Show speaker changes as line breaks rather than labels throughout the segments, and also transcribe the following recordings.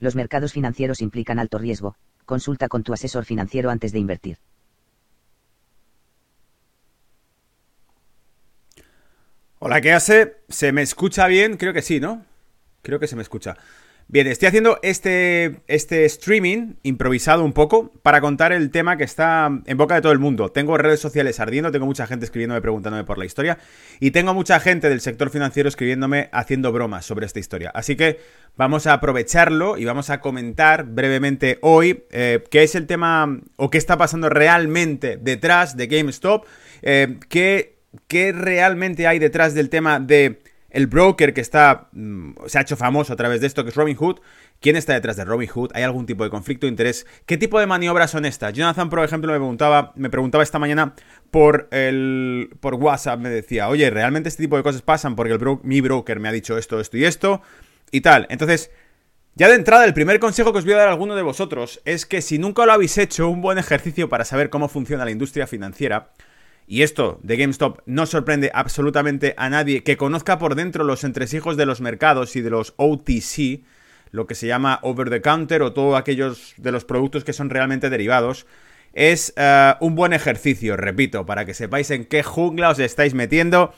Los mercados financieros implican alto riesgo, consulta con tu asesor financiero antes de invertir.
Hola, ¿qué hace? ¿Se me escucha bien? Creo que sí, ¿no? Creo que se me escucha. Bien, estoy haciendo este, este streaming improvisado un poco para contar el tema que está en boca de todo el mundo. Tengo redes sociales ardiendo, tengo mucha gente escribiéndome preguntándome por la historia y tengo mucha gente del sector financiero escribiéndome haciendo bromas sobre esta historia. Así que vamos a aprovecharlo y vamos a comentar brevemente hoy eh, qué es el tema o qué está pasando realmente detrás de GameStop, eh, qué, qué realmente hay detrás del tema de el broker que está mm, se ha hecho famoso a través de esto, que es Robinhood. ¿Quién está detrás de Robinhood? ¿Hay algún tipo de conflicto de interés? ¿Qué tipo de maniobras son estas? Jonathan, por ejemplo, me preguntaba, me preguntaba esta mañana por el por WhatsApp, me decía, oye, ¿realmente este tipo de cosas pasan? Porque el mi broker me ha dicho esto, esto y esto y tal. Entonces, ya de entrada, el primer consejo que os voy a dar a alguno de vosotros es que si nunca lo habéis hecho, un buen ejercicio para saber cómo funciona la industria financiera, y esto de GameStop no sorprende absolutamente a nadie que conozca por dentro los entresijos de los mercados y de los OTC, lo que se llama over the counter o todos aquellos de los productos que son realmente derivados. Es eh, un buen ejercicio, repito, para que sepáis en qué jungla os estáis metiendo.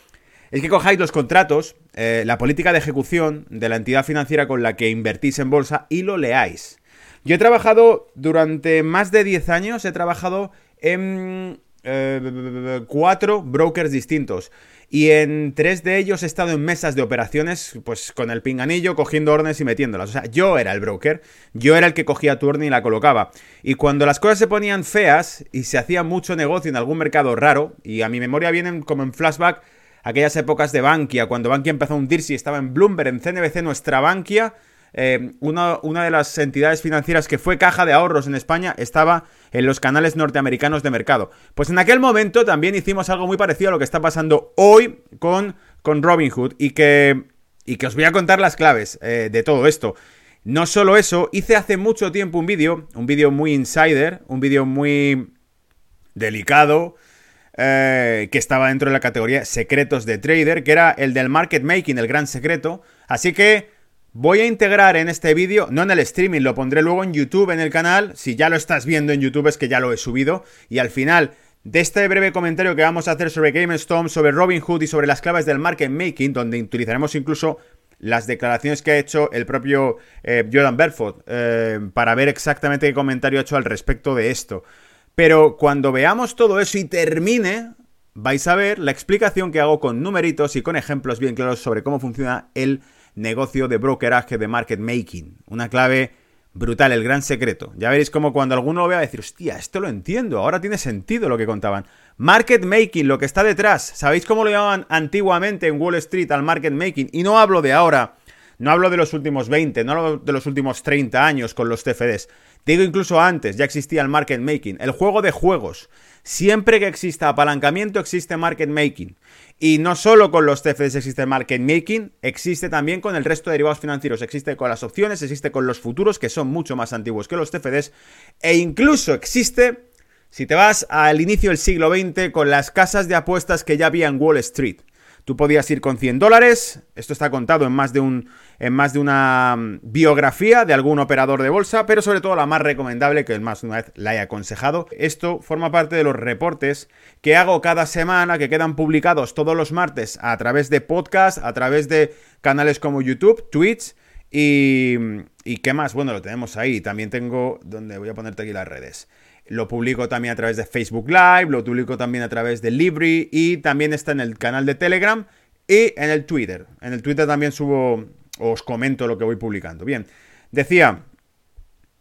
Es que cojáis los contratos, eh, la política de ejecución de la entidad financiera con la que invertís en bolsa y lo leáis. Yo he trabajado durante más de 10 años, he trabajado en eh, cuatro brokers distintos. Y en tres de ellos he estado en mesas de operaciones, pues con el pinganillo, cogiendo órdenes y metiéndolas. O sea, yo era el broker, yo era el que cogía tu orden y la colocaba. Y cuando las cosas se ponían feas y se hacía mucho negocio en algún mercado raro, y a mi memoria vienen como en flashback aquellas épocas de Bankia, cuando Bankia empezó a hundirse y estaba en Bloomberg, en CNBC, nuestra Bankia eh, una, una, de las entidades financieras que fue caja de ahorros en España estaba en los canales norteamericanos de mercado. Pues en aquel momento también hicimos algo muy parecido a lo que está pasando hoy con, con Robinhood y que, y que os voy a contar las claves eh, de todo esto. No solo eso, hice hace mucho tiempo un vídeo, un vídeo muy insider, un vídeo muy delicado, eh, que estaba dentro de la categoría secretos de trader, que era el del market making, el gran secreto. Así que Voy a integrar en este vídeo, no en el streaming, lo pondré luego en YouTube en el canal. Si ya lo estás viendo en YouTube es que ya lo he subido. Y al final de este breve comentario que vamos a hacer sobre GameStop, sobre Robinhood y sobre las claves del market making, donde utilizaremos incluso las declaraciones que ha hecho el propio eh, Jordan Belfort eh, para ver exactamente qué comentario ha hecho al respecto de esto. Pero cuando veamos todo eso y termine, vais a ver la explicación que hago con numeritos y con ejemplos bien claros sobre cómo funciona el negocio de brokeraje de market making. Una clave brutal, el gran secreto. Ya veréis como cuando alguno lo vea decir, hostia, esto lo entiendo, ahora tiene sentido lo que contaban. Market making, lo que está detrás. ¿Sabéis cómo lo llamaban antiguamente en Wall Street al market making? Y no hablo de ahora, no hablo de los últimos 20, no hablo de los últimos 30 años con los CFDs. Digo incluso antes, ya existía el market making, el juego de juegos. Siempre que exista apalancamiento existe market making. Y no solo con los CFDs existe market making, existe también con el resto de derivados financieros, existe con las opciones, existe con los futuros que son mucho más antiguos que los CFDs e incluso existe si te vas al inicio del siglo XX con las casas de apuestas que ya había en Wall Street. Tú podías ir con 100 dólares, esto está contado en más de, un, en más de una mm, biografía de algún operador de bolsa, pero sobre todo la más recomendable, que más una vez la he aconsejado. Esto forma parte de los reportes que hago cada semana, que quedan publicados todos los martes a través de podcast, a través de canales como YouTube, Twitch y... ¿Y qué más? Bueno, lo tenemos ahí. También tengo... donde voy a ponerte aquí las redes. Lo publico también a través de Facebook Live, lo publico también a través de Libri y también está en el canal de Telegram y en el Twitter. En el Twitter también subo, os comento lo que voy publicando. Bien, decía,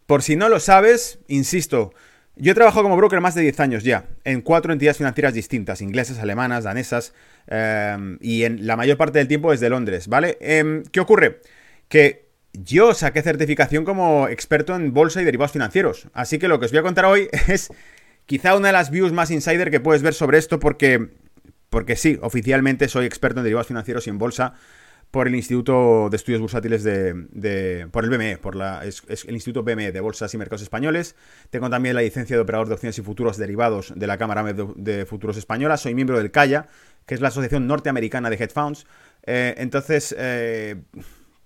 por si no lo sabes, insisto, yo he trabajado como broker más de 10 años ya, en cuatro entidades financieras distintas, inglesas, alemanas, danesas, em, y en la mayor parte del tiempo desde Londres, ¿vale? Em, ¿Qué ocurre? Que yo saqué certificación como experto en bolsa y derivados financieros. Así que lo que os voy a contar hoy es quizá una de las views más insider que puedes ver sobre esto porque, porque sí, oficialmente soy experto en derivados financieros y en bolsa por el Instituto de Estudios Bursátiles de, por el BME, por el Instituto BME de Bolsas y Mercados Españoles. Tengo también la licencia de operador de opciones y futuros derivados de la Cámara de, Futuros Española. Soy miembro del CAIA, que es la Asociación Norteamericana de Hedge Funds. Eh, entonces, eh,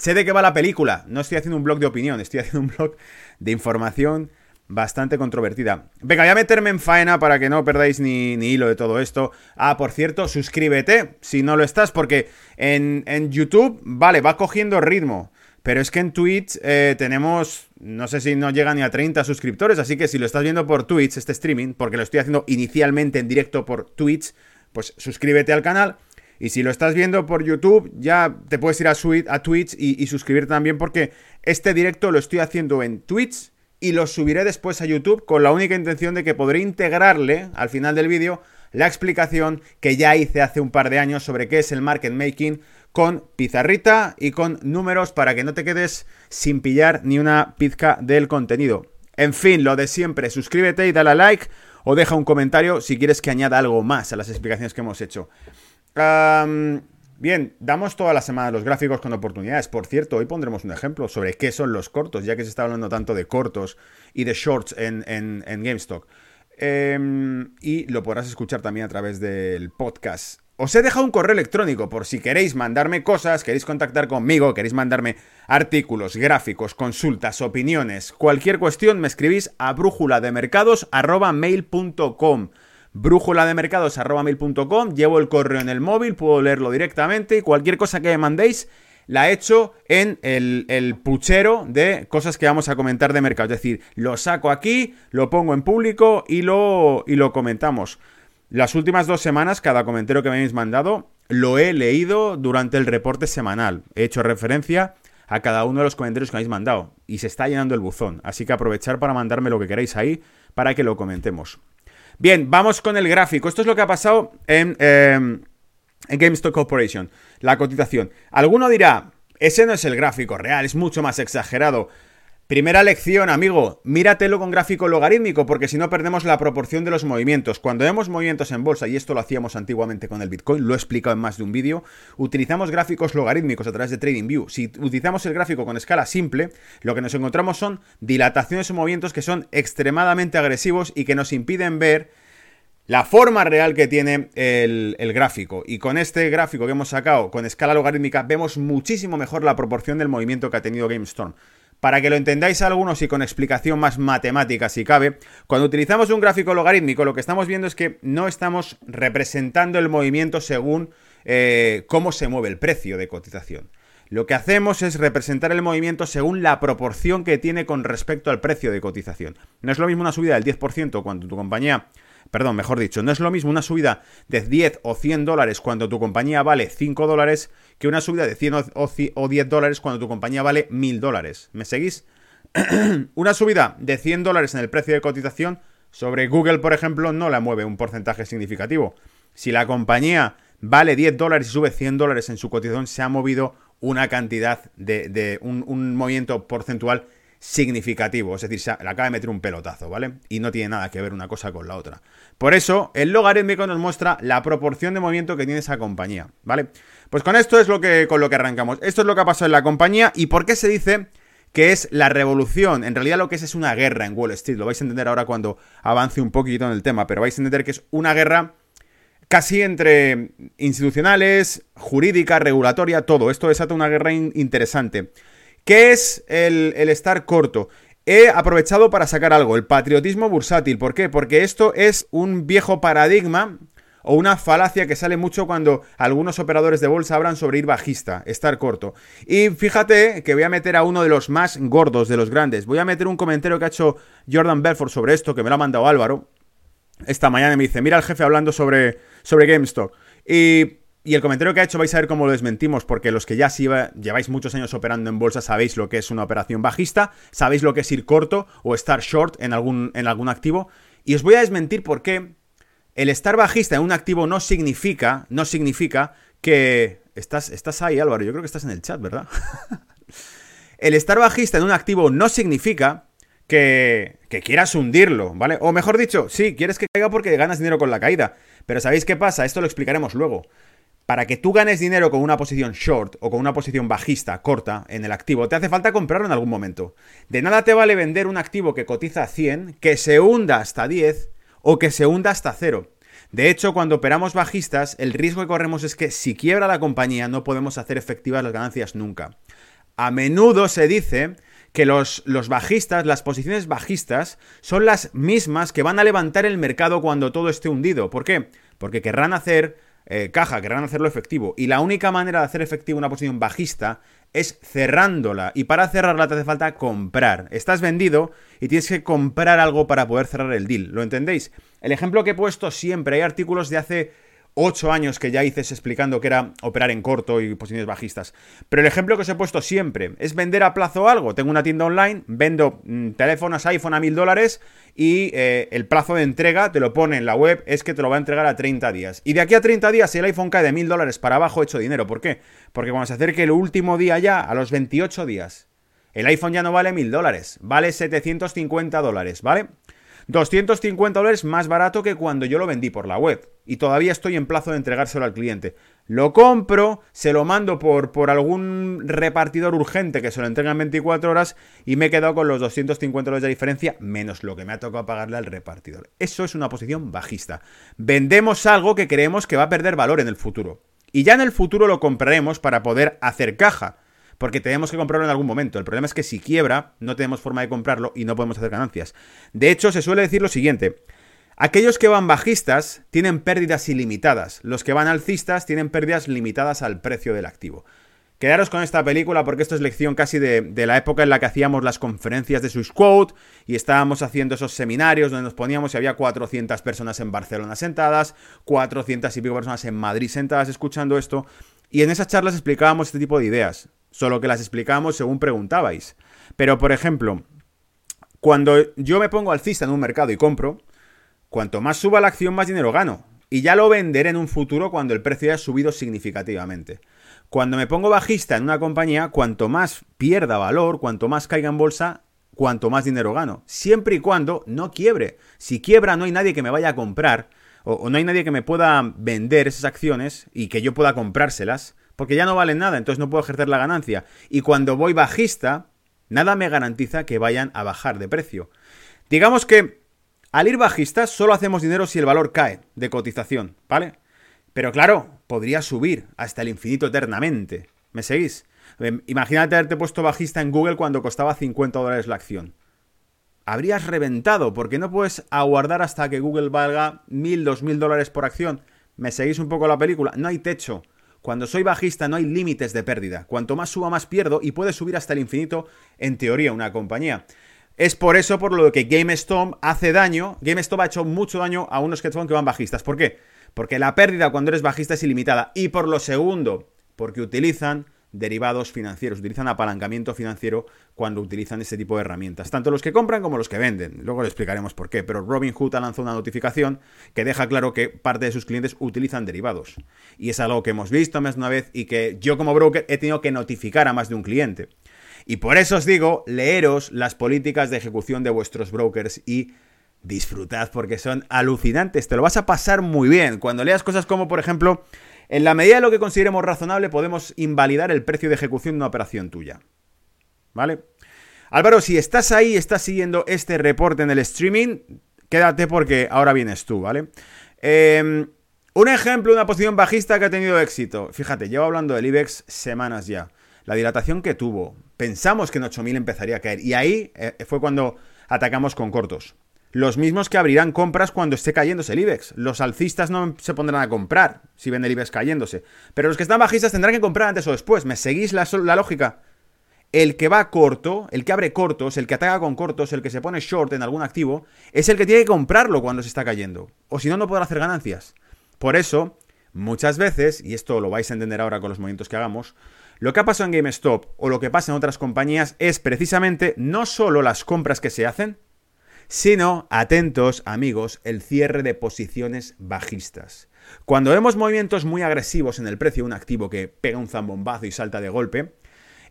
sé de qué va la película. No estoy haciendo un blog de opinión, estoy haciendo un blog de información bastante controvertida. Venga, voy a meterme en faena para que no perdáis ni, hilo de todo esto. Ah, por cierto, suscríbete si no lo estás, porque en, YouTube, vale, va cogiendo ritmo. Pero es que en Twitch eh, tenemos, no sé si no llega ni a 30 suscriptores, así que si lo estás viendo por Twitch, este streaming, porque lo estoy haciendo inicialmente en directo por Twitch, pues suscríbete al canal. Y si lo estás viendo por YouTube, ya te puedes ir a, a Twitch y, y suscribirte también, porque este directo lo estoy haciendo en Twitch y lo subiré después a YouTube con la única intención de que podré integrarle al final del vídeo la explicación que ya hice hace un par de años sobre qué es el market making con pizarrita y con números para que no te quedes sin pillar ni una pizca del contenido. En fin, lo de siempre, suscríbete y dale a like o deja un comentario si quieres que añada algo más a las explicaciones que hemos hecho. Bien, damos toda la semana los gráficos con oportunidades. Por cierto, hoy pondremos un ejemplo sobre qué son los cortos, ya que se está hablando tanto de cortos y de shorts en, en, GameStop. Em, y lo podrás escuchar también a través del podcast. Os he dejado un correo electrónico por si queréis mandarme cosas, queréis contactar conmigo, queréis mandarme artículos, gráficos, consultas, opiniones, cualquier cuestión, me escribís a brújula mercados@mail.com brújula de mercados mail.com, llevo el correo en el móvil, puedo leerlo directamente y cualquier cosa que me mandéis la he hecho en el, puchero de cosas que vamos a comentar de mercado. Es decir, lo saco aquí, lo pongo en público y lo, y lo comentamos. Las últimas dos semanas, cada comentario que me habéis mandado, lo he leído durante el reporte semanal. He hecho referencia a cada uno de los comentarios que me habéis mandado. Y se está llenando el buzón. Así que aprovechar para mandarme lo que queráis ahí para que lo comentemos. Bien, vamos con el gráfico. Esto es lo que ha pasado en, em, en GameStop Corporation, la cotización. Alguno dirá, ese no es el gráfico real, es mucho más exagerado. Primera lección, amigo, míratelo con gráfico logarítmico, porque si no perdemos la proporción de los movimientos. Cuando vemos movimientos en bolsa, y esto lo hacíamos antiguamente con el Bitcoin, lo he explicado en más de un vídeo, utilizamos gráficos logarítmicos a través de TradingView. Si utilizamos el gráfico con escala simple, lo que nos encontramos son dilataciones o movimientos que son extremadamente agresivos y que nos impiden ver la forma real que tiene el, gráfico. Y con este gráfico que hemos sacado con escala logarítmica, vemos muchísimo mejor la proporción del movimiento que ha tenido GameStorm. Para que lo entendáis algunos y con explicación más matemática si cabe, cuando utilizamos un gráfico logarítmico lo que estamos viendo es que no estamos representando el movimiento según eh, cómo se mueve el precio de cotización. Lo que hacemos es representar el movimiento según la proporción que tiene con respecto al precio de cotización. No es lo mismo una subida del 10% cuando tu compañía perdón, mejor dicho, no es lo mismo una subida de 10 o 100 dólares cuando tu compañía vale 5 dólares que una subida de 100 o 10 dólares cuando tu compañía vale 1000 dólares. ¿Me seguís? una subida de 100 dólares en el precio de cotización sobre Google, por ejemplo, no la mueve un porcentaje significativo. Si la compañía vale 10 dólares y sube 100 dólares en su cotización, se ha movido una cantidad de, un, un movimiento porcentual significativo, es decir, se le acaba de meter un pelotazo, ¿vale? Y no tiene nada que ver una cosa con la otra. Por eso, el logarítmico nos muestra la proporción de movimiento que tiene esa compañía, ¿vale? Pues con esto es lo que, con lo que arrancamos. Esto es lo que ha pasado en la compañía y por qué se dice que es la revolución. En realidad lo que es es una guerra en Wall Street. Lo vais a entender ahora cuando avance un poquito en el tema, pero vais a entender que es una guerra casi entre institucionales, jurídica, regulatoria, todo. Esto desata una guerra interesante. ¿Qué es el, estar corto? He aprovechado para sacar algo, el patriotismo bursátil. ¿Por qué? Porque esto es un viejo paradigma o una falacia que sale mucho cuando algunos operadores de bolsa hablan sobre ir bajista, estar corto. Y fíjate que voy a meter a uno de los más gordos, de los grandes. Voy a meter un comentario que ha hecho Jordan Belfort sobre esto, que me lo ha mandado Álvaro. Esta mañana me dice, mira al jefe hablando sobre, sobre GameStop. Y y el comentario que ha hecho vais a ver cómo lo desmentimos, porque los que ya lleváis muchos años operando en bolsa sabéis lo que es una operación bajista, sabéis lo que es ir corto o estar short en algún, en algún activo. Y os voy a desmentir por qué el estar bajista en un activo no significa, no significa que... Estás, estás ahí, Álvaro, yo creo que estás en el chat, ¿verdad? el estar bajista en un activo no significa que, que, quieras hundirlo, ¿vale? O mejor dicho, sí, quieres que caiga porque ganas dinero con la caída. Pero ¿sabéis qué pasa? Esto lo explicaremos luego. Para que tú ganes dinero con una posición short o con una posición bajista, corta, en el activo, te hace falta comprarlo en algún momento. De nada te vale vender un activo que cotiza 100, que se hunda hasta 10 o que se hunda hasta 0. De hecho, cuando operamos bajistas, el riesgo que corremos es que si quiebra la compañía no podemos hacer efectivas las ganancias nunca. A menudo se dice que los, los, bajistas, las posiciones bajistas, son las mismas que van a levantar el mercado cuando todo esté hundido. ¿Por qué? Porque querrán hacer eh, caja, querrán hacerlo efectivo. Y la única manera de hacer efectivo una posición bajista es cerrándola. Y para cerrarla te hace falta comprar. Estás vendido y tienes que comprar algo para poder cerrar el deal. ¿Lo entendéis? El ejemplo que he puesto siempre, hay artículos de hace ocho años que ya hice explicando que era operar en corto y posiciones bajistas. Pero el ejemplo que os he puesto siempre es vender a plazo algo. Tengo una tienda online, vendo mm, teléfonos iPhone a mil dólares y eh, el plazo de entrega te lo pone en la web, es que te lo va a entregar a 30 días. Y de aquí a 30 días, si el iPhone cae de mil dólares para abajo, he hecho dinero. ¿Por qué? Porque cuando se acerque el último día ya, a los 28 días, el iPhone ya no vale mil dólares, vale 750 dólares, ¿vale? 250 dólares más barato que cuando yo lo vendí por la web. Y todavía estoy en plazo de entregárselo al cliente. Lo compro, se lo mando por, por algún repartidor urgente que se lo entrega en 24 horas y me he quedado con los 250 dólares de diferencia menos lo que me ha tocado pagarle al repartidor. Eso es una posición bajista. Vendemos algo que creemos que va a perder valor en el futuro. Y ya en el futuro lo compraremos para poder hacer caja porque tenemos que comprarlo en algún momento. El problema es que si quiebra, no tenemos forma de comprarlo y no podemos hacer ganancias. De hecho, se suele decir lo siguiente. Aquellos que van bajistas tienen pérdidas ilimitadas. Los que van alcistas tienen pérdidas limitadas al precio del activo. Quedaros con esta película porque esto es lección casi de, la época en la que hacíamos las conferencias de Swissquote y estábamos haciendo esos seminarios donde nos poníamos y había 400 personas en Barcelona sentadas, 400 y pico personas en Madrid sentadas escuchando esto. Y en esas charlas explicábamos este tipo de ideas solo que las explicamos según preguntabais. Pero, por ejemplo, cuando yo me pongo alcista en un mercado y compro, cuanto más suba la acción, más dinero gano. Y ya lo venderé en un futuro cuando el precio haya subido significativamente. Cuando me pongo bajista en una compañía, cuanto más pierda valor, cuanto más caiga en bolsa, cuanto más dinero gano. Siempre y cuando no quiebre. Si quiebra, no hay nadie que me vaya a comprar, o, no hay nadie que me pueda vender esas acciones y que yo pueda comprárselas porque ya no valen nada, entonces no puedo ejercer la ganancia. Y cuando voy bajista, nada me garantiza que vayan a bajar de precio. Digamos que al ir bajista solo hacemos dinero si el valor cae de cotización, ¿vale? Pero claro, podría subir hasta el infinito eternamente. ¿Me seguís? Em, imagínate haberte puesto bajista en Google cuando costaba 50 dólares la acción. Habrías reventado, porque no puedes aguardar hasta que Google valga 1000, 2000 dólares por acción. ¿Me seguís un poco la película? No hay techo. Cuando soy bajista no hay límites de pérdida. Cuanto más suba, más pierdo y puede subir hasta el infinito, en teoría, una compañía. Es por eso por lo que GameStop hace daño. GameStop ha hecho mucho daño a unos que van bajistas. ¿Por qué? Porque la pérdida cuando eres bajista es ilimitada. Y por lo segundo, porque utilizan derivados financieros, utilizan apalancamiento financiero cuando utilizan este tipo de herramientas, tanto los que compran como los que venden. Luego le explicaremos por qué, pero Robinhood ha lanzado una notificación que deja claro que parte de sus clientes utilizan derivados. Y es algo que hemos visto más de una vez y que yo como broker he tenido que notificar a más de un cliente. Y por eso os digo, leeros las políticas de ejecución de vuestros brokers y disfrutad porque son alucinantes, te lo vas a pasar muy bien. Cuando leas cosas como, por ejemplo, en la medida de lo que consideremos razonable, podemos invalidar el precio de ejecución de una operación tuya. ¿Vale? Álvaro, si estás ahí, estás siguiendo este reporte en el streaming, quédate porque ahora vienes tú, ¿vale? Em, un ejemplo una posición bajista que ha tenido éxito. Fíjate, llevo hablando del IBEX semanas ya. La dilatación que tuvo. Pensamos que en 8.000 empezaría a caer. Y ahí eh, fue cuando atacamos con cortos los mismos que abrirán compras cuando esté cayéndose el IBEX. Los alcistas no se pondrán a comprar si ven el IBEX cayéndose. Pero los que están bajistas tendrán que comprar antes o después. ¿Me seguís la, lógica? El que va corto, el que abre cortos, el que ataca con cortos, el que se pone short en algún activo, es el que tiene que comprarlo cuando se está cayendo. O si no, no podrá hacer ganancias. Por eso, muchas veces, y esto lo vais a entender ahora con los movimientos que hagamos, lo que ha pasado en GameStop o lo que pasa en otras compañías es precisamente no solo las compras que se hacen, sino, atentos amigos, el cierre de posiciones bajistas. Cuando vemos movimientos muy agresivos en el precio de un activo que pega un zambombazo y salta de golpe,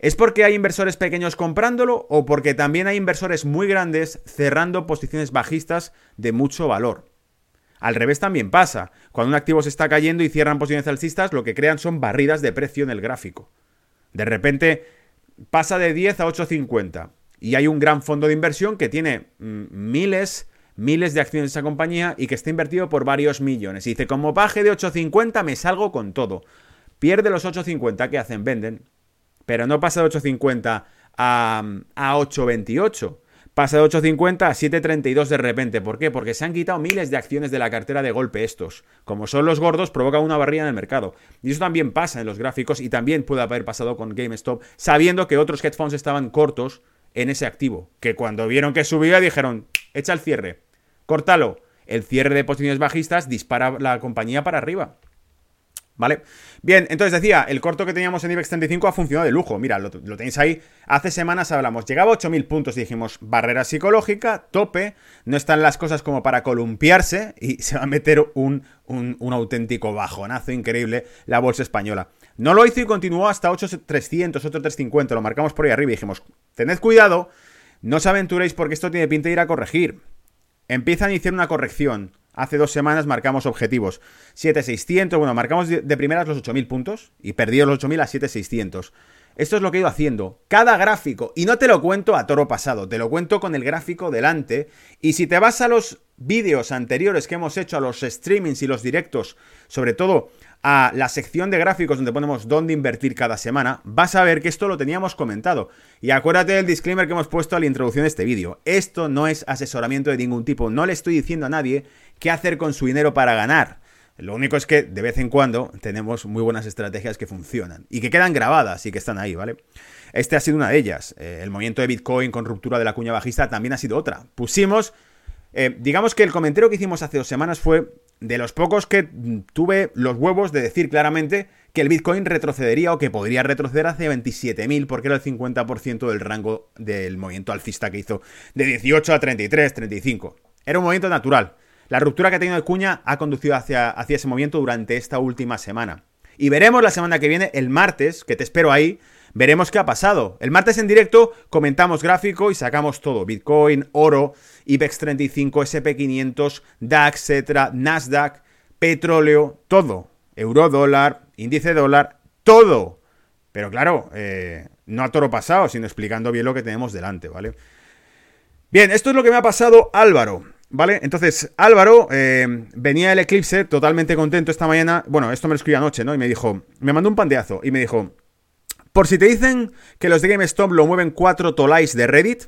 ¿Es porque hay inversores pequeños comprándolo o porque también hay inversores muy grandes cerrando posiciones bajistas de mucho valor? Al revés también pasa. Cuando un activo se está cayendo y cierran posiciones alcistas, lo que crean son barridas de precio en el gráfico. De repente pasa de 10 a 8.50 y hay un gran fondo de inversión que tiene mm, miles, miles de acciones de esa compañía y que está invertido por varios millones. Y dice, como baje de 8.50 me salgo con todo. Pierde los 8.50, ¿qué hacen? Venden. Pero no pasa de 8.50 a, a 8.28. Pasa de 8.50 a 7.32 de repente. ¿Por qué? Porque se han quitado miles de acciones de la cartera de golpe estos. Como son los gordos, provoca una barrilla en el mercado. Y eso también pasa en los gráficos y también puede haber pasado con GameStop, sabiendo que otros hedge funds estaban cortos en ese activo. Que cuando vieron que subía dijeron, echa el cierre, córtalo. El cierre de posiciones bajistas dispara la compañía para arriba. ¿Vale? Bien, entonces decía, el corto que teníamos en IBEX 35 ha funcionado de lujo. Mira, lo, tenéis ahí. Hace semanas hablamos, llegaba a 8.000 puntos y dijimos, barrera psicológica, tope, no están las cosas como para columpiarse y se va a meter un, un auténtico bajonazo increíble la bolsa española. No lo hizo y continuó hasta 8.300, 8.350, lo marcamos por ahí arriba y dijimos, tened cuidado, no os aventuréis porque esto tiene pinta de ir a corregir. Empieza a iniciar una corrección Hace dos semanas marcamos objetivos. 7600, bueno, marcamos de primeras los 8000 puntos y perdí los 8000 a 7600. Esto es lo que he ido haciendo. Cada gráfico, y no te lo cuento a toro pasado, te lo cuento con el gráfico delante. Y si te vas a los vídeos anteriores que hemos hecho, a los streamings y los directos, sobre todo a la sección de gráficos donde ponemos dónde invertir cada semana, vas a ver que esto lo teníamos comentado. Y acuérdate del disclaimer que hemos puesto a la introducción de este vídeo. Esto no es asesoramiento de ningún tipo. No le estoy diciendo a nadie qué hacer con su dinero para ganar. Lo único es que de vez en cuando tenemos muy buenas estrategias que funcionan y que quedan grabadas y que están ahí, ¿vale? Este ha sido una de ellas. Eh, el movimiento de Bitcoin con ruptura de la cuña bajista también ha sido otra. Pusimos, eh, digamos que el comentario que hicimos hace dos semanas fue de los pocos que tuve los huevos de decir claramente que el Bitcoin retrocedería o que podría retroceder hacia 27.000 porque era el 50% del rango del movimiento alcista que hizo de 18 a 33, 35. Era un movimiento natural. La ruptura que ha tenido cuña ha conducido hacia, hacia ese movimiento durante esta última semana. Y veremos la semana que viene, el martes, que te espero ahí, veremos qué ha pasado. El martes en directo comentamos gráfico y sacamos todo. Bitcoin, oro, IBEX 35, SP500, DAX, etc., Nasdaq, petróleo, todo. Euro dólar, índice dólar, todo. Pero claro, eh, no a toro pasado, sino explicando bien lo que tenemos delante, ¿vale? Bien, esto es lo que me ha pasado Álvaro. ¿Vale? Entonces, Álvaro eh, venía el eclipse totalmente contento esta mañana. Bueno, esto me lo escribí anoche, ¿no? Y me dijo, me mandó un pandeazo y me dijo, por si te dicen que los de GameStop lo mueven cuatro tolais de Reddit.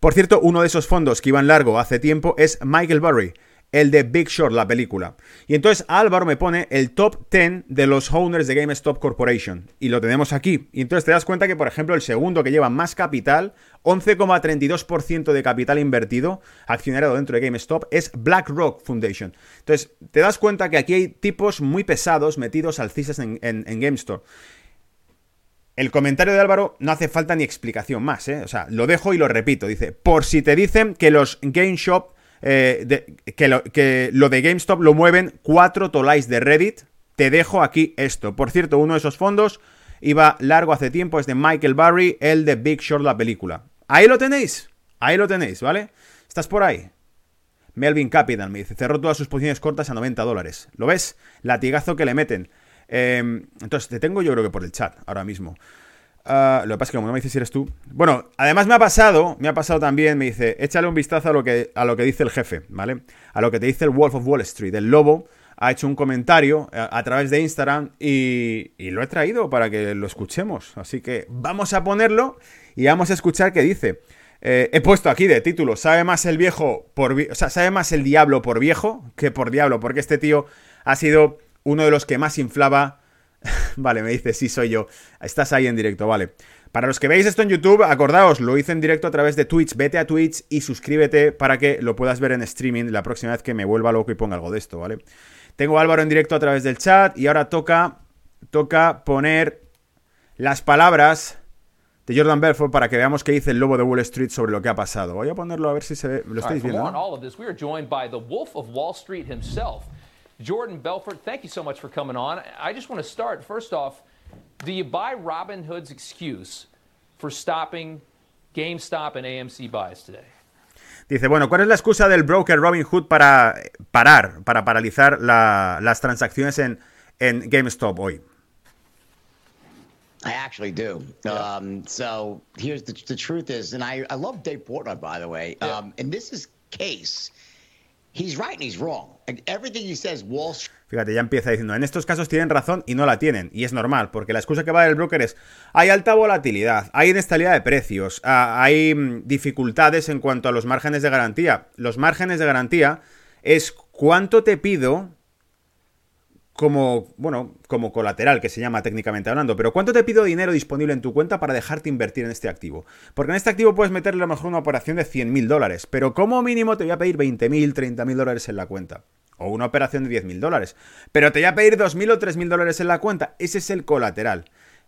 Por cierto, uno de esos fondos que iban largo hace tiempo es Michael Burry, el de Big Short, la película. Y entonces Álvaro me pone el top 10 de los owners de GameStop Corporation. Y lo tenemos aquí. Y entonces te das cuenta que, por ejemplo, el segundo que lleva más capital, 11,32% de capital invertido, accionariado dentro de GameStop, es BlackRock Foundation. Entonces, te das cuenta que aquí hay tipos muy pesados metidos alcistas en, en GameStop. El comentario de Álvaro no hace falta ni explicación más, ¿eh? O sea, lo dejo y lo repito. Dice, por si te dicen que los GameStop eh, que, lo, que, lo, de GameStop lo mueven cuatro tolais de Reddit. Te dejo aquí esto. Por cierto, uno de esos fondos iba largo hace tiempo, es de Michael Barry, el de Big Short, la película. Ahí lo tenéis, ahí lo tenéis, ¿vale? ¿Estás por ahí? Melvin Capital me dice, cerró todas sus posiciones cortas a 90 dólares. ¿Lo ves? Latigazo que le meten. Em, entonces, te tengo yo creo que por el chat ahora mismo. Ah, lo que pasa es que como no me dices si eres tú. Bueno, además me ha pasado, me ha pasado también, me dice, échale un vistazo a lo que, a lo que dice el jefe, ¿vale? A lo que te dice el Wolf of Wall Street. El lobo ha hecho un comentario eh, a, través de Instagram y, lo he traído para que lo escuchemos. Así que vamos a ponerlo y vamos a escuchar qué dice. Eh, he puesto aquí de título, sabe más el viejo por... O sea, sabe más el diablo por viejo que por diablo, porque este tío ha sido uno de los que más inflaba vale, me dice, sí, soy yo. Estás ahí en directo, vale. Para los que veis esto en YouTube, acordaos, lo hice en directo a través de Twitch. Vete a Twitch y suscríbete para que lo puedas ver en streaming la próxima vez que me vuelva loco y ponga algo de esto, ¿vale? Tengo a Álvaro en directo a través del chat y ahora toca, toca poner las palabras de Jordan Belfort para que veamos qué dice el lobo de Wall Street sobre lo que ha pasado. Voy a ponerlo a ver si se ve. ¿Lo estáis viendo?
Jordan Belfort, thank you so much for coming on. I just want to start first off. Do you buy Robin Hood's excuse for stopping GameStop and AMC buys today?
Dice, bueno, ¿cuál es la excusa del broker Robinhood para parar, para paralizar la, las transacciones en, en GameStop hoy?
I actually do. Um, so here's the, the truth is, and I, I love Dave Portnoy, by the way.
Yeah.
Um, in this is case,
Fíjate, ya empieza diciendo, en estos casos tienen razón y no la tienen. Y es normal, porque la excusa que va del broker es, hay alta volatilidad, hay inestabilidad de precios, ah, hay mm, dificultades en cuanto a los márgenes de garantía. Los márgenes de garantía es cuánto te pido como, bueno, como colateral, que se llama técnicamente hablando, pero ¿cuánto te pido dinero disponible en tu cuenta para dejarte invertir en este activo? Porque en este activo puedes meterle a lo mejor una operación de 100.000 dólares, pero como mínimo te voy a pedir 20.000, 30.000 dólares en la cuenta. O una operación de 10.000 dólares. Pero te voy a pedir 2.000 o 3.000 dólares en la cuenta. Ese es el colateral.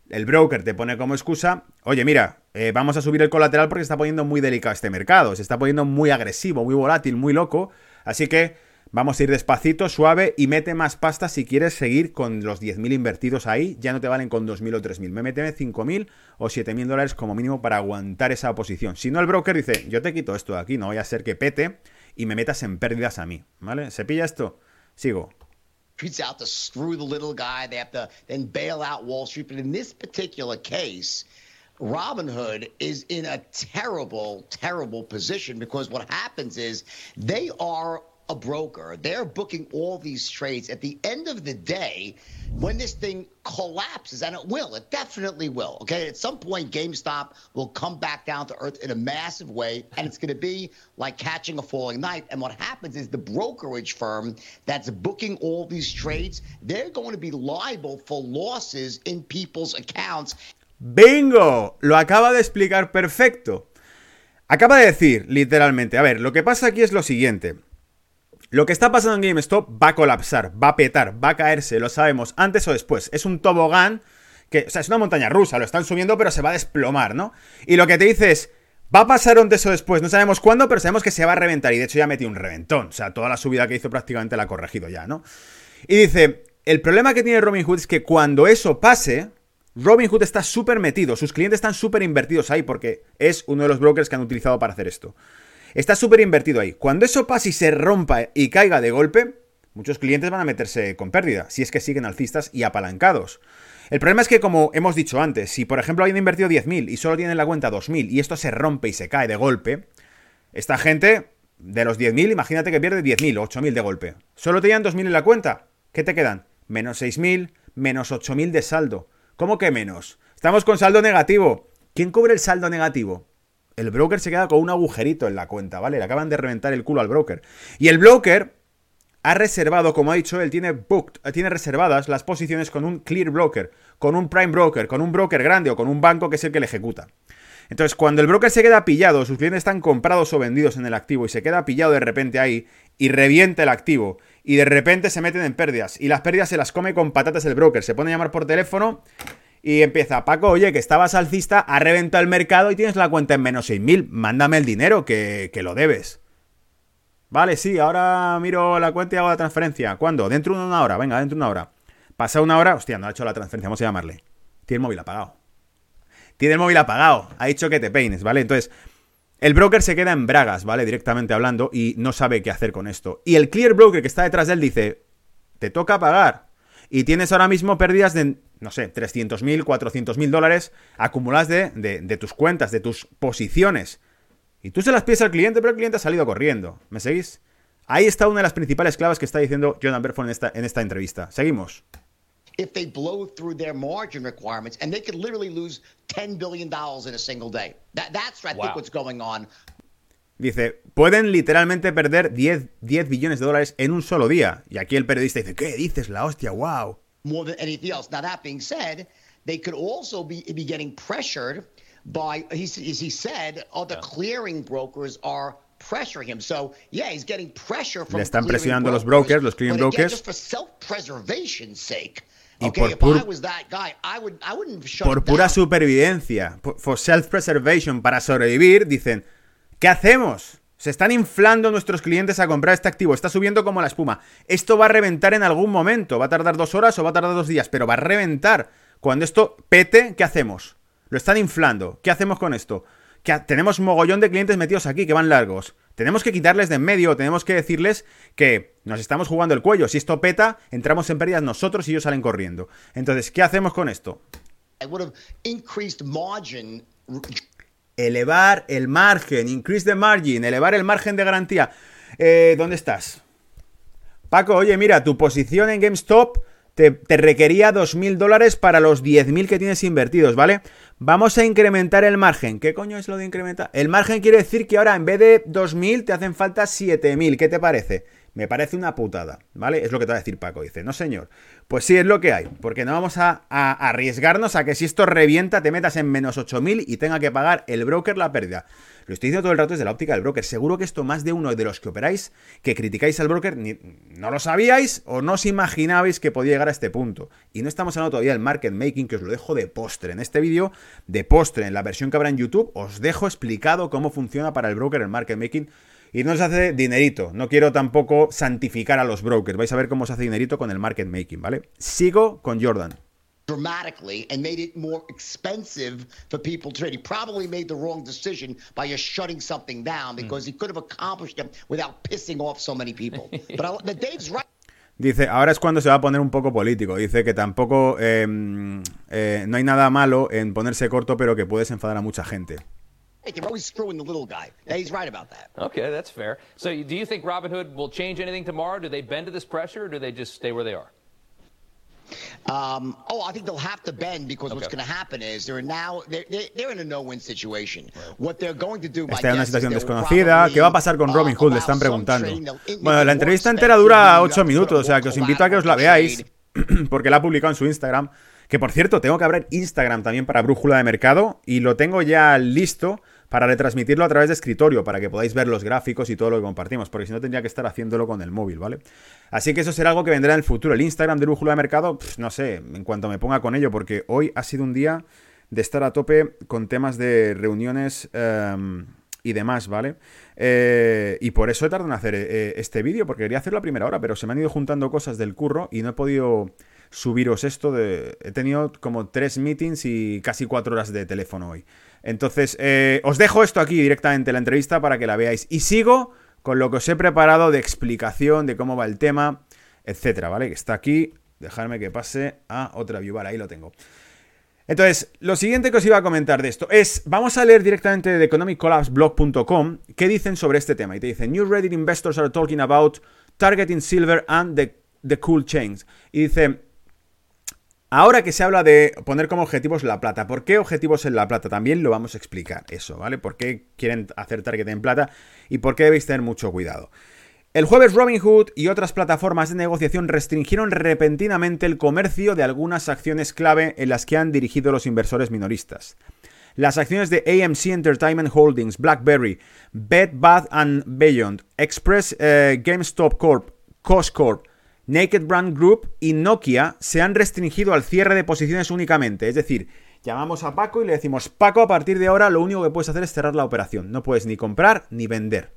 El broker te pone como excusa, oye, mira, eh, vamos a subir el colateral porque se está poniendo muy delicado este mercado, se está poniendo muy agresivo, muy volátil, muy loco, así que vamos a ir despacito, suave y mete más pasta si quieres seguir con los 10.000 invertidos ahí, ya no te valen con 2.000 o 3.000, me mete 5.000 o 7.000 dólares como mínimo para aguantar esa posición. Si no, el broker dice, yo te quito esto de aquí, no voy a ser que pete y me metas en pérdidas a mí, ¿vale? ¿Se pilla esto? Sigo.
Street's out to screw the little guy. They have to then bail out Wall Street. But in this particular case, Robinhood is in a terrible, terrible position because what happens is they are a broker. They're booking all these trades. At the end of the day, when this thing collapses, and it will, it definitely will. Okay, at some point, GameStop will come back down to earth in a massive way, and it's going to be like catching a falling knife. And what happens is the brokerage firm that's booking all these trades, they're going to be liable for losses in people's accounts
¡Bingo! Lo acaba de explicar perfecto. Acaba de decir, literalmente, a ver, lo que pasa aquí es lo siguiente. Lo que está pasando en GameStop va a colapsar, va a petar, va a caerse, lo sabemos, antes o después. Es un tobogán que, o sea, es una montaña rusa, lo están subiendo pero se va a desplomar, ¿no? Y lo que te dice es, va a pasar antes o después, no sabemos cuándo, pero sabemos que se va a reventar. Y de hecho ya metí un reventón, o sea, toda la subida que hizo prácticamente la ha corregido ya, ¿no? Y dice, el problema que tiene Robinhood es que cuando eso pase, Robinhood está súper metido, sus clientes están súper invertidos ahí porque es uno de los brokers que han utilizado para hacer esto. Está súper invertido ahí. Cuando eso pase y se rompa y caiga de golpe, muchos clientes van a meterse con pérdida, si es que siguen alcistas y apalancados. El problema es que, como hemos dicho antes, si por ejemplo hayan invertido 10.000 y solo tienen en la cuenta 2.000 y esto se rompe y se cae de golpe, esta gente de los 10.000, imagínate que pierde 10.000 o 8.000 de golpe. Solo tenían 2.000 en la cuenta. ¿Qué te quedan? Menos 6.000, menos 8.000 de saldo. ¿Cómo que menos? Estamos con saldo negativo. ¿Quién cubre el saldo negativo? El broker se queda con un agujerito en la cuenta, ¿vale? Le acaban de reventar el culo al broker. Y el broker ha reservado, como ha dicho él, tiene booked, tiene reservadas las posiciones con un clear broker, con un prime broker, con un broker grande o con un banco que es el que le ejecuta. Entonces, cuando el broker se queda pillado, sus clientes están comprados o vendidos en el activo y se queda pillado de repente ahí y revienta el activo y de repente se meten en pérdidas y las pérdidas se las come con patatas el broker, se pone a llamar por teléfono y empieza, Paco, oye, que estabas alcista, ha reventado el mercado y tienes la cuenta en menos 6.000, mándame el dinero que, que lo debes. Vale, sí, ahora miro la cuenta y hago la transferencia. ¿Cuándo? Dentro de una hora, venga, dentro de una hora. Pasa una hora, hostia, no ha hecho la transferencia, vamos a llamarle. Tiene el móvil apagado. Tiene el móvil apagado, ha dicho que te peines, ¿vale? Entonces, el broker se queda en bragas, ¿vale? Directamente hablando y no sabe qué hacer con esto. Y el clear broker que está detrás de él dice, te toca pagar. Y tienes ahora mismo pérdidas de, no sé, 300.000, 400.000 dólares acumuladas de, de, de tus cuentas, de tus posiciones. Y tú se las pides al cliente, pero el cliente ha salido corriendo. ¿Me seguís? Ahí está una de las principales claves que está diciendo Jonathan Berford en esta, en esta entrevista. Seguimos.
if they blow through their margin requirements, and they could literally lose $10 billion in a single day. That, that's, I
Wow.
think, what's going on.
Dice, pueden literalmente perder 10, 10 billones de dólares en un solo día. Y aquí el periodista dice, ¿qué dices? La hostia, wow.
More than anything else. Now, that being said, they could also be, be getting pressured by, he, as he said, other clearing brokers are pressuring him. So, yeah, he's getting pressure from
Le están presionando los brokers, los clearing
again,
brokers.
just for self-preservation's sake.
Y
Okay,
por
if I was that guy, I would, I wouldn't shut
Por pura
down.
supervivencia, for self-preservation, para sobrevivir, dicen, ¿qué hacemos? Se están inflando nuestros clientes a comprar este activo, está subiendo como la espuma. Esto va a reventar en algún momento, va a tardar dos horas o va a tardar dos días, pero va a reventar. Cuando esto pete, ¿qué hacemos? Lo están inflando. ¿Qué hacemos con esto? Que tenemos mogollón de clientes metidos aquí que van largos. Tenemos que quitarles de en medio, tenemos que decirles que nos estamos jugando el cuello. Si esto peta, entramos en pérdidas nosotros y ellos salen corriendo. Entonces, ¿qué hacemos con esto? Elevar el margen, increase the margin, elevar el margen de garantía. Eh, ¿Dónde estás? Paco, oye, mira, tu posición en GameStop te, te requería 2.000 dólares para los 10.000 que tienes invertidos, ¿vale? Vamos a incrementar el margen. ¿Qué coño es lo de incrementar? El margen quiere decir que ahora en vez de 2.000 te hacen falta 7.000. ¿Qué te parece? Me parece una putada, ¿vale? Es lo que te va a decir Paco. Dice, no señor. Pues sí, es lo que hay. Porque no vamos a, arriesgarnos a que si esto revienta te metas en menos 8.000 y tenga que pagar el broker la pérdida. Lo estoy diciendo todo el rato desde la óptica del broker. Seguro que esto más de uno de los que operáis, que criticáis al broker, no lo sabíais o no os imaginabais que podía llegar a este punto. Y no estamos hablando todavía del market making, que os lo dejo de postre. En este vídeo, de postre, en la versión que habrá en YouTube, os dejo explicado cómo funciona para el broker el market making y no se hace dinerito. No quiero tampoco santificar a los brokers. Vais a ver cómo se hace dinerito con el market making, ¿vale? Sigo con Jordan. dramatically and made it more expensive for people to trade. He probably made the wrong decision by just shutting something down because he could have accomplished it without pissing off so many people. But, I, but Dave's right. Dice, ahora es cuando se va a poner un poco político. Dice que tampoco eh, eh, no hay nada malo en ponerse corto, pero que puedes enfadar a mucha gente.
Hey, they're always screwing the little guy. He's right about that. Okay, that's fair. So, do you think Robinhood will change anything tomorrow? Do they bend to this pressure, or do they just stay where they are?
Um, oh, I think they'll have to bend because okay. what's going to happen is they're now they're, they're in a no-win situation. What they're going to do,
Está en una situación desconocida. ¿Qué va a pasar con Robin Hood? Le están preguntando. Bueno, la entrevista entera dura 8 minutos, o sea que os invito a que os la veáis porque la ha publicado en su Instagram. Que por cierto, tengo que abrir Instagram también para Brújula de Mercado y lo tengo ya listo para retransmitirlo a través de escritorio, para que podáis ver los gráficos y todo lo que compartimos, porque si no tendría que estar haciéndolo con el móvil, ¿vale? Así que eso será algo que vendrá en el futuro. El Instagram de Brújula de Mercado, no sé, en cuanto me ponga con ello, porque hoy ha sido un día de estar a tope con temas de reuniones em, y demás, ¿vale? Eh, y por eso he tardado en hacer eh, este vídeo, porque quería hacerlo a primera hora, pero se me han ido juntando cosas del curro y no he podido subiros esto. He tenido como tres meetings y casi cuatro horas de teléfono hoy. Entonces, eh, os dejo esto aquí directamente, la entrevista, para que la veáis. Y sigo con lo que os he preparado de explicación de cómo va el tema, etcétera, ¿vale? Que está aquí. Dejarme que pase a otra view. Vale, ahí lo tengo. Entonces, lo siguiente que os iba a comentar de esto es, vamos a leer directamente de economiccollapseblog.com qué dicen sobre este tema. Y te dicen, New Reddit investors are talking about targeting silver and the, the cool chains. Y dice, Ahora que se habla de poner como objetivos la plata, ¿por qué objetivos en la plata? También lo vamos a explicar eso, ¿vale? ¿Por qué quieren hacer target en plata y por qué debéis tener mucho cuidado? El jueves Robinhood y otras plataformas de negociación restringieron repentinamente el comercio de algunas acciones clave en las que han dirigido los inversores minoristas. Las acciones de AMC Entertainment Holdings, BlackBerry, Bed Bath Beyond, Express eh, GameStop Corp, Costcorp, Naked Brand Group y Nokia se han restringido al cierre de posiciones únicamente. Es decir, llamamos a Paco y le decimos, Paco, a partir de ahora lo único que puedes hacer es cerrar la operación. No puedes ni comprar ni vender.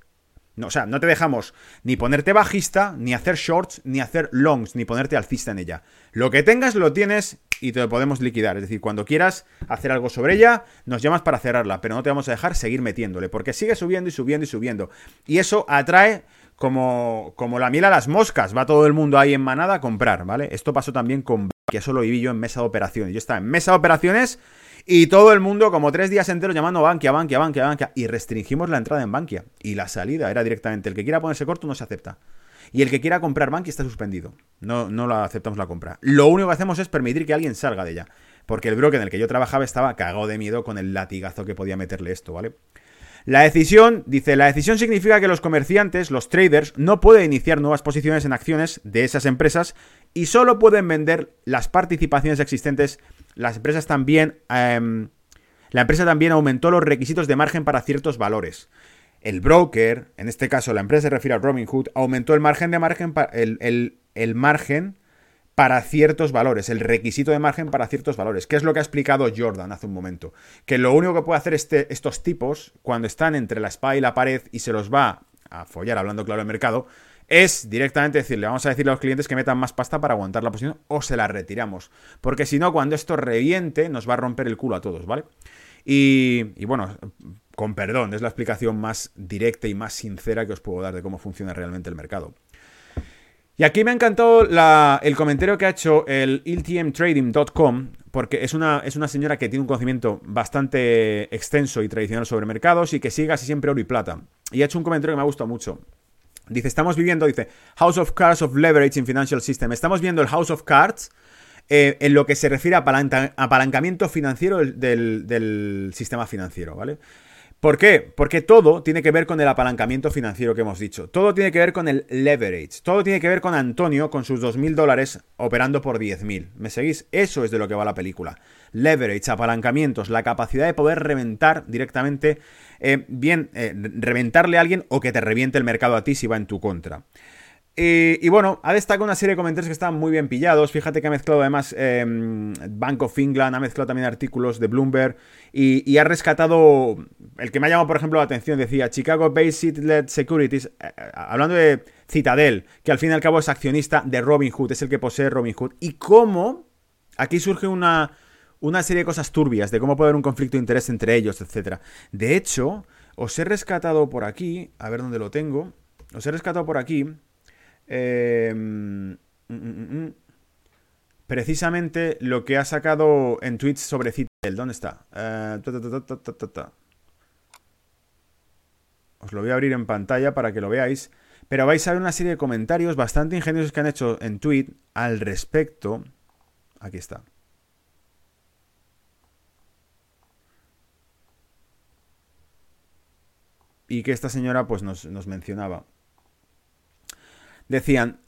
No, o sea, no te dejamos ni ponerte bajista, ni hacer shorts, ni hacer longs, ni ponerte alcista en ella. Lo que tengas lo tienes y te lo podemos liquidar. Es decir, cuando quieras hacer algo sobre ella, nos llamas para cerrarla, pero no te vamos a dejar seguir metiéndole, porque sigue subiendo y subiendo y subiendo. Y eso atrae como, como la miel a las moscas. Va todo el mundo ahí en manada a comprar, ¿vale? Esto pasó también con que eso lo viví yo en mesa de operaciones. Yo estaba en mesa de operaciones y todo el mundo, como tres días enteros, llamando Bankia, Bankia, Bankia, Bankia. Y restringimos la entrada en Bankia. Y la salida era directamente el que quiera ponerse corto no se acepta. Y el que quiera comprar Bankia está suspendido. No, no lo aceptamos la compra. Lo único que hacemos es permitir que alguien salga de ella. Porque el broker en el que yo trabajaba estaba cagado de miedo con el latigazo que podía meterle esto, ¿vale? La decisión, dice, la decisión significa que los comerciantes, los traders, no pueden iniciar nuevas posiciones en acciones de esas empresas y solo pueden vender las participaciones existentes. Las empresas también, em, la empresa también aumentó los requisitos de margen para ciertos valores. El broker, en este caso la empresa se refiere a Robinhood, aumentó el margen de margen, el, el, el margen para ciertos valores, el requisito de margen para ciertos valores, que es lo que ha explicado Jordan hace un momento. Que lo único que puede hacer este, estos tipos, cuando están entre la espada y la pared y se los va a follar, hablando claro del mercado, es directamente decirle, vamos a decirle a los clientes que metan más pasta para aguantar la posición o se la retiramos. Porque si no, cuando esto reviente, nos va a romper el culo a todos, ¿vale? Y, bueno, con perdón, es la explicación más directa y más sincera que os puedo dar de cómo funciona realmente el mercado. Y aquí me ha encantado el comentario que ha hecho el iltmtrading.com, porque es una, es una señora que tiene un conocimiento bastante extenso y tradicional sobre mercados y que sigue así siempre oro y plata. Y ha hecho un comentario que me ha gustado mucho. Dice, estamos viviendo, dice, House of Cards of Leverage in Financial System. Estamos viendo el House of Cards eh, en lo que se refiere a apalancamiento financiero del, sistema financiero, ¿vale? ¿Por qué? Porque todo tiene que ver con el apalancamiento financiero que hemos dicho. Todo tiene que ver con el leverage. Todo tiene que ver con Antonio con sus 2.000 dólares operando por 10.000. ¿Me seguís? Eso es de lo que va la película. Leverage, apalancamientos, la capacidad de poder reventar directamente, eh, bien, eh, reventarle a alguien o que te reviente el mercado a ti si va en tu contra. Y, bueno, ha destacado una serie de comentarios que están muy bien pillados. Fíjate que ha mezclado además em, Bank of England, ha mezclado también artículos de Bloomberg y, ha rescatado. El que me ha llamado, por ejemplo, la atención decía Chicago Basic Led Securities, eh, eh, hablando de Citadel, que al fin y al cabo es accionista de Robinhood, es el que posee Robinhood. Y cómo aquí surge una, una serie de cosas turbias, de cómo puede haber un conflicto de interés entre ellos, etc. De hecho, os he rescatado por aquí, a ver dónde lo tengo. Os he rescatado por aquí Em, mm, mm, mm, precisamente lo que ha sacado en tweets sobre Citadel. ¿Dónde está? Eh, Os lo voy a abrir en pantalla para que lo veáis. Pero vais a ver una serie de comentarios bastante ingeniosos que han hecho en tweet al respecto. Aquí está. Y que esta señora pues nos, nos mencionaba decían,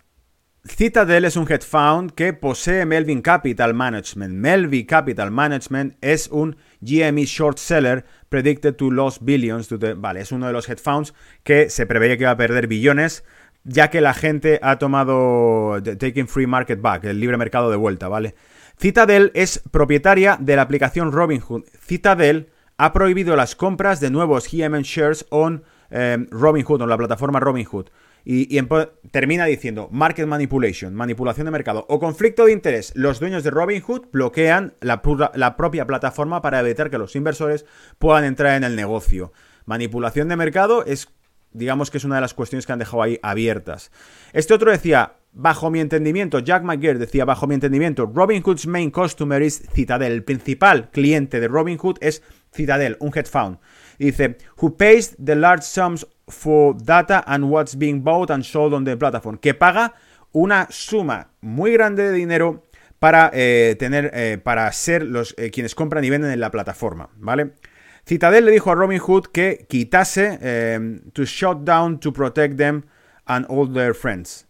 Citadel es un hedge fund que posee Melvin Capital Management. Melvin Capital Management es un GME short seller predicted to lose billions. Vale, es uno de los hedge funds que se preveía que iba a perder billones ya que la gente ha tomado Taking Free Market Back, el libre mercado de vuelta, ¿vale? Citadel es propietaria de la aplicación Robinhood. Citadel ha prohibido las compras de nuevos GME shares on eh, Robinhood, en la plataforma Robinhood. Y, termina diciendo market manipulation, manipulación de mercado o conflicto de interés. Los dueños de Robinhood bloquean la, propia plataforma para evitar que los inversores puedan entrar en el negocio. Manipulación de mercado es, digamos que es una de las cuestiones que han dejado ahí abiertas. Este otro decía, bajo mi entendimiento, Jack McGear decía, bajo mi entendimiento, Robinhood's main customer is Citadel. El principal cliente de Robinhood es Citadel, un hedge fund. dice, who pays the large sums for data and what's being bought and sold on the platform, que paga una suma muy grande de dinero para eh, tener, eh, para ser los eh, quienes compran y venden en la plataforma, ¿vale? Citadel le dijo a Robin Hood que quitase to shut down to protect them and all their friends.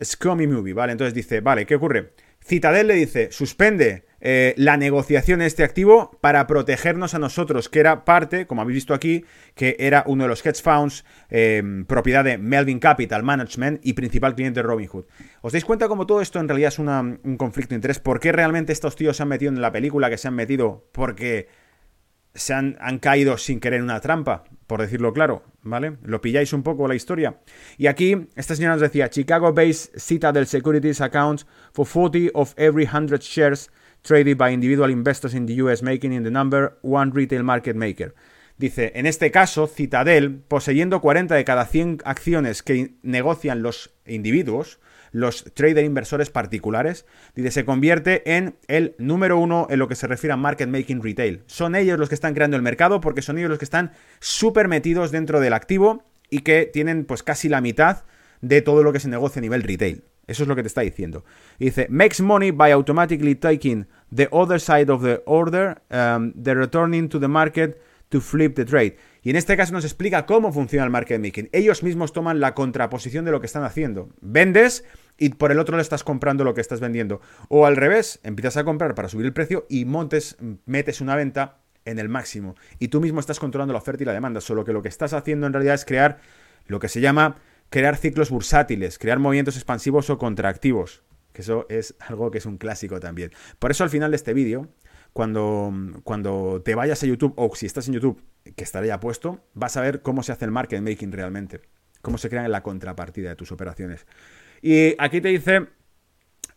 Scummy movie, ¿vale? Entonces dice, vale, ¿qué ocurre? Citadel le dice, suspende eh, la negociación de este activo para protegernos a nosotros, que era parte, como habéis visto aquí, que era uno de los hedge funds, em, propiedad de Melvin Capital Management y principal cliente de Robinhood. ¿Os dais cuenta cómo todo esto en realidad es un conflicto de interés? ¿Por qué realmente estos tíos se han metido en la película que se han metido? Porque se han, han, caído sin querer en una trampa, por decirlo claro, ¿vale? Lo pilláis un poco la historia. Y aquí, esta señora nos decía, Chicago-based Citadel Securities accounts for 40 of every 100 shares traded by individual investors in the US, making in the number one retail market maker. Dice, en este caso, Citadel, poseyendo 40 de cada 100 acciones que negocian los individuos, los trader inversores particulares, dice, se convierte en el número uno en lo que se refiere a market making retail. Son ellos los que están creando el mercado porque son ellos los que están súper metidos dentro del activo y que tienen pues casi la mitad de todo lo que se negocia a nivel retail. Eso es lo que te está diciendo. Dice, makes money by automatically taking the other side of the order, um, the returning to the market to flip the trade. Y en este caso nos explica cómo funciona el market making. Ellos mismos toman la contraposición de lo que están haciendo. Vendes y por el otro le estás comprando lo que estás vendiendo. O al revés, empiezas a comprar para subir el precio y montes, metes una venta en el máximo. Y tú mismo estás controlando la oferta y la demanda. Solo que lo que estás haciendo en realidad es crear lo que se llama crear ciclos bursátiles, crear movimientos expansivos o contractivos, que eso es algo que es un clásico también. Por eso al final de este vídeo, cuando, cuando te vayas a YouTube o si estás en YouTube, que estará ya puesto, vas a ver cómo se hace el market making realmente. cómo se crean en la contrapartida de tus operaciones. Y aquí te dice,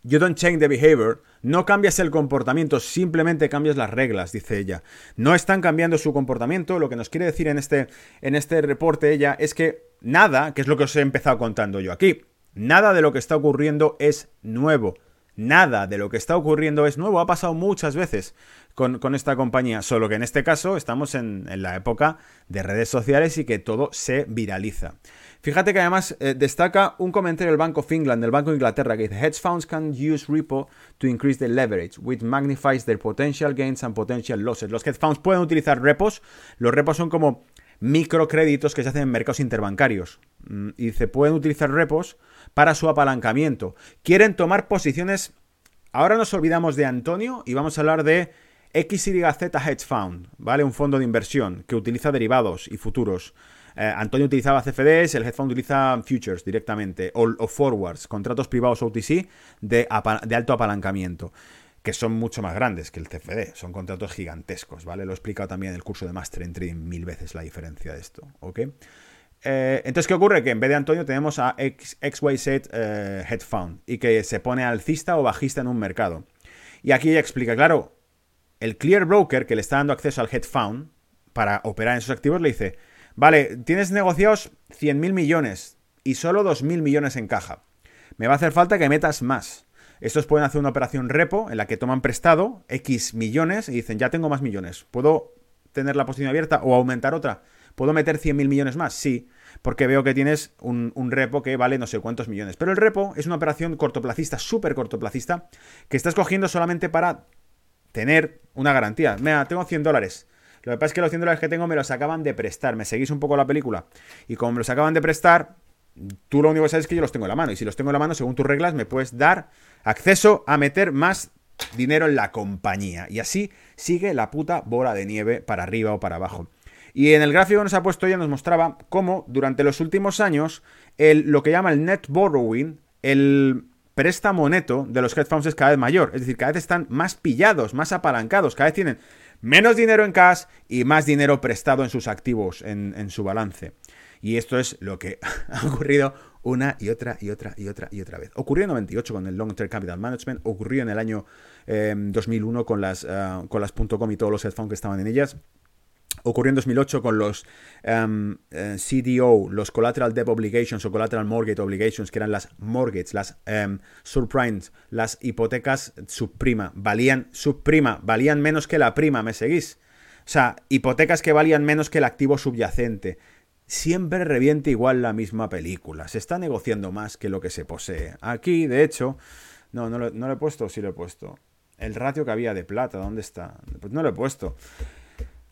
you don't change the behavior, no cambias el comportamiento, simplemente cambias las reglas, dice ella. No están cambiando su comportamiento, lo que nos quiere decir en este, en este reporte ella es que nada, que es lo que os he empezado contando yo aquí, nada de lo que está ocurriendo es nuevo. Nada de lo que está ocurriendo es nuevo, ha pasado muchas veces con, esta compañía, solo que en este caso estamos en, la época de redes sociales y que todo se viraliza. Fíjate que además eh, destaca un comentario del Bank of England, del Banco de Inglaterra, que dice, Hedge funds can use repo to increase the leverage, which magnifies their potential gains and potential losses. Los hedge funds pueden utilizar repos, los repos son como microcréditos que se hacen en mercados interbancarios. Mm, y dice, pueden utilizar repos para su apalancamiento. Quieren tomar posiciones. Ahora nos olvidamos de Antonio y vamos a hablar de XYZ Hedge Fund, ¿vale? Un fondo de inversión que utiliza derivados y futuros. Eh, Antonio utilizaba CFDs, el hedge fund utiliza futures directamente, o, forwards, contratos privados OTC de, alto apalancamiento que son mucho más grandes que el CFD, son contratos gigantescos, ¿vale? Lo he explicado también en el curso de Master en Trading mil veces la diferencia de esto, ¿ok? Eh, entonces, ¿qué ocurre? Que en vez de Antonio tenemos a XYZ eh, Head Fund y que se pone alcista o bajista en un mercado. Y aquí ella explica, claro, el Clear Broker que le está dando acceso al Head Fund para operar en sus activos le dice, vale, tienes negociados 100.000 millones y solo 2.000 millones en caja. Me va a hacer falta que metas más. Estos pueden hacer una operación repo en la que toman prestado X millones y dicen, ya tengo más millones, ¿puedo tener la posición abierta o aumentar otra? ¿Puedo meter 100.000 millones más? Sí, porque veo que tienes un, repo que vale no sé cuántos millones. Pero el repo es una operación cortoplacista, súper cortoplacista, que estás cogiendo solamente para tener una garantía. Mira, tengo 100 dólares. Lo que pasa es que los 100 dólares que tengo me los acaban de prestar. ¿Me seguís un poco la película? Y como me los acaban de prestar, tú lo único que sabes es que yo los tengo en la mano. Y si los tengo en la mano, según tus reglas, me puedes dar acceso a meter más dinero en la compañía. Y así sigue la puta bola de nieve para arriba o para abajo. Y en el gráfico que nos ha puesto ella nos mostraba cómo durante los últimos años el, lo que llama el net borrowing, el préstamo neto de los hedge funds es cada vez mayor. Es decir, cada vez están más pillados, más apalancados, cada vez tienen menos dinero en cash y más dinero prestado en sus activos, en, su balance. Y esto es lo que ha ocurrido una y otra y otra y otra y otra vez. Ocurrió en 98 con el Long Term Capital Management, ocurrió en el año 2001 eh, con las, uh, con las .com y todos los funds que estaban en ellas. Ocurrió en 2008 con los em, eh, CDO, los Collateral Debt Obligations o Collateral Mortgage Obligations, que eran las mortgages, las um, las hipotecas subprima. Valían subprima, valían menos que la prima, ¿me seguís? O sea, hipotecas que valían menos que el activo subyacente. Siempre reviente igual la misma película. Se está negociando más que lo que se posee. Aquí, de hecho, no, no lo, no lo he puesto, sí lo he puesto. El ratio que había de plata, ¿dónde está? Pues no lo he puesto.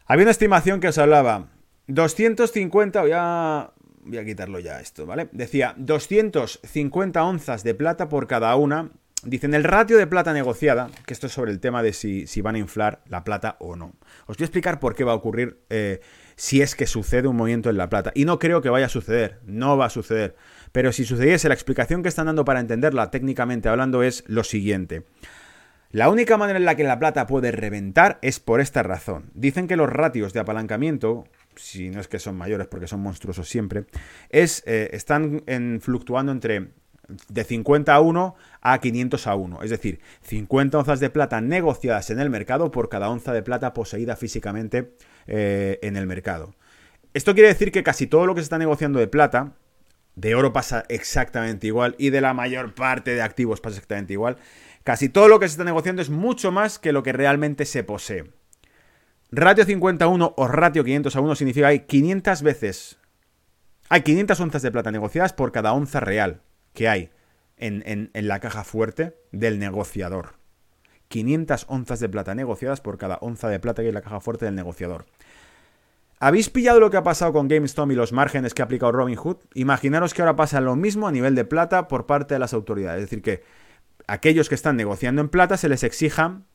Había una estimación que os hablaba. 250, voy a, voy a quitarlo ya esto, ¿vale? Decía 250 onzas de plata por cada una. Dicen el ratio de plata negociada, que esto es sobre el tema de si, si van a inflar la plata o no. Os voy a explicar por qué va a ocurrir eh, si es que sucede un movimiento en la plata. Y no creo que vaya a suceder, no va a suceder. Pero si sucediese, la explicación que están dando para entenderla técnicamente hablando es lo siguiente. La única manera en la que la plata puede reventar es por esta razón. Dicen que los ratios de apalancamiento, si no es que son mayores porque son monstruosos siempre, es, eh, están fluctuando entre de 50 a 1 a 500 a 1. Es decir, 50 onzas de plata negociadas en el mercado por cada onza de plata poseída físicamente eh, en el mercado. Esto quiere decir que casi todo lo que se está negociando de plata, de oro pasa exactamente igual y de la mayor parte de activos pasa exactamente igual. Casi todo lo que se está negociando es mucho más que lo que realmente se posee. Ratio 51 o ratio 500 a 1 significa que hay 500 veces. Hay 500 onzas de plata negociadas por cada onza real que hay en, en la caja fuerte del negociador. 500 onzas de plata negociadas por cada onza de plata que hay en la caja fuerte del negociador. ¿Habéis pillado lo que ha pasado con GameStop y los márgenes que ha aplicado Robinhood? Imaginaros que ahora pasa lo mismo a nivel de plata por parte de las autoridades. Es decir, que aquellos que están negociando en plata se les exijan,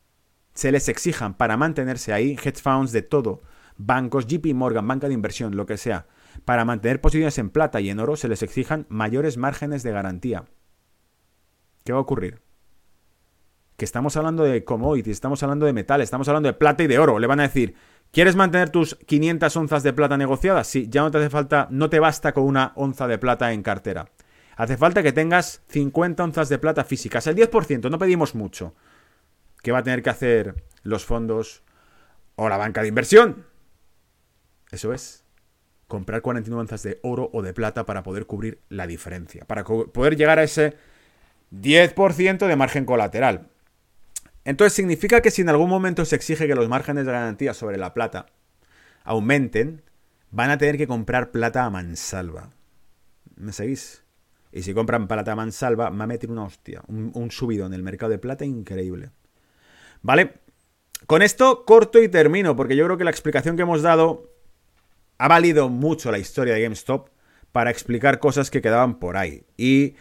se les exijan para mantenerse ahí, hedge funds de todo, bancos, JP Morgan, banca de inversión, lo que sea, para mantener posiciones en plata y en oro se les exijan mayores márgenes de garantía. ¿Qué va a ocurrir? Que estamos hablando de commodities, estamos hablando de metal, estamos hablando de plata y de oro. Le van a decir, ¿Quieres mantener tus 500 onzas de plata negociadas? Sí, ya no te hace falta, no te basta con una onza de plata en cartera. Hace falta que tengas 50 onzas de plata físicas. El 10%, no pedimos mucho. ¿Qué va a tener que hacer los fondos o la banca de inversión? Eso es. Comprar 49 onzas de oro o de plata para poder cubrir la diferencia. Para poder llegar a ese 10% de margen colateral. Entonces significa que si en algún momento se exige que los márgenes de garantía sobre la plata aumenten, van a tener que comprar plata a mansalva. ¿Me seguís? Y si compran plata mansalva, va a meter una hostia, un, subido en el mercado de plata increíble. ¿Vale? Con esto corto y termino, porque yo creo que la explicación que hemos dado ha valido mucho la historia de GameStop para explicar cosas que quedaban por ahí. Y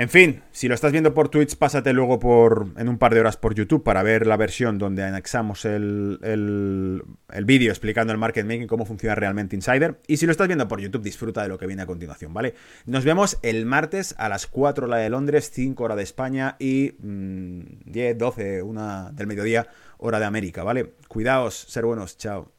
en fin, si lo estás viendo por Twitch, pásate luego por en un par de horas por YouTube para ver la versión donde anexamos el, el, vídeo explicando el market making, cómo funciona realmente Insider. Y si lo estás viendo por YouTube, disfruta de lo que viene a continuación, ¿vale? Nos vemos el martes a las 4 hora de Londres, 5 hora de España y 10, 12, 1 del mediodía hora de América, ¿vale? Cuidaos, ser buenos, chao.